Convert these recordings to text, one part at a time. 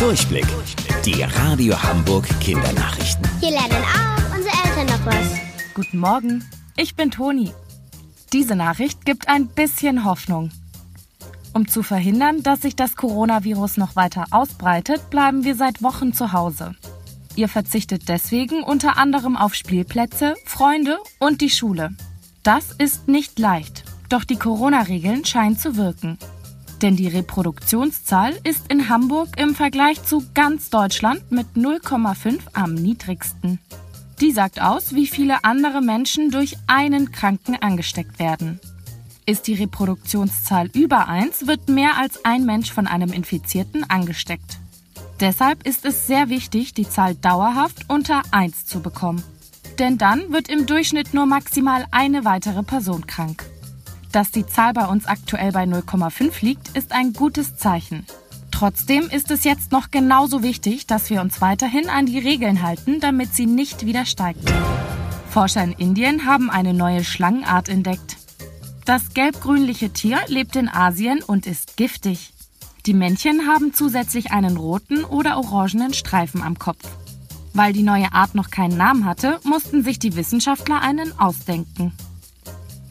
Durchblick. Die Radio Hamburg Kindernachrichten. Hier lernen auch unsere Eltern noch was. Guten Morgen, ich bin Toni. Diese Nachricht gibt ein bisschen Hoffnung. Um zu verhindern, dass sich das Coronavirus noch weiter ausbreitet, bleiben wir seit Wochen zu Hause. Ihr verzichtet deswegen unter anderem auf Spielplätze, Freunde und die Schule. Das ist nicht leicht, doch die Corona-Regeln scheinen zu wirken. Denn die Reproduktionszahl ist in Hamburg im Vergleich zu ganz Deutschland mit 0,5 am niedrigsten. Die sagt aus, wie viele andere Menschen durch einen Kranken angesteckt werden. Ist die Reproduktionszahl über 1, wird mehr als ein Mensch von einem Infizierten angesteckt. Deshalb ist es sehr wichtig, die Zahl dauerhaft unter 1 zu bekommen. Denn dann wird im Durchschnitt nur maximal eine weitere Person krank. Dass die Zahl bei uns aktuell bei 0,5 liegt, ist ein gutes Zeichen. Trotzdem ist es jetzt noch genauso wichtig, dass wir uns weiterhin an die Regeln halten, damit sie nicht wieder steigt. Forscher in Indien haben eine neue Schlangenart entdeckt. Das gelb-grünliche Tier lebt in Asien und ist giftig. Die Männchen haben zusätzlich einen roten oder orangenen Streifen am Kopf. Weil die neue Art noch keinen Namen hatte, mussten sich die Wissenschaftler einen ausdenken.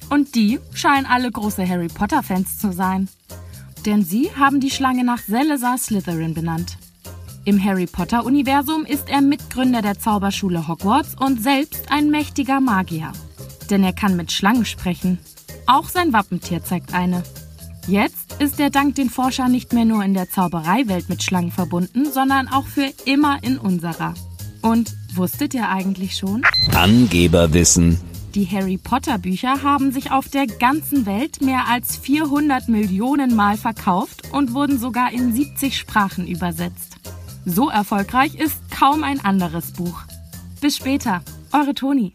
Und die scheinen alle große Harry Potter-Fans zu sein. Denn sie haben die Schlange nach Salazar Slytherin benannt. Im Harry Potter-Universum ist er Mitgründer der Zauberschule Hogwarts und selbst ein mächtiger Magier. Denn er kann mit Schlangen sprechen. Auch sein Wappentier zeigt eine. Jetzt ist er dank den Forschern nicht mehr nur in der Zaubereiwelt mit Schlangen verbunden, sondern auch für immer in unserer. Und wusstet ihr eigentlich schon? Angeberwissen. Die Harry Potter Bücher haben sich auf der ganzen Welt mehr als 400 Millionen Mal verkauft und wurden sogar in 70 Sprachen übersetzt. So erfolgreich ist kaum ein anderes Buch. Bis später, eure Toni.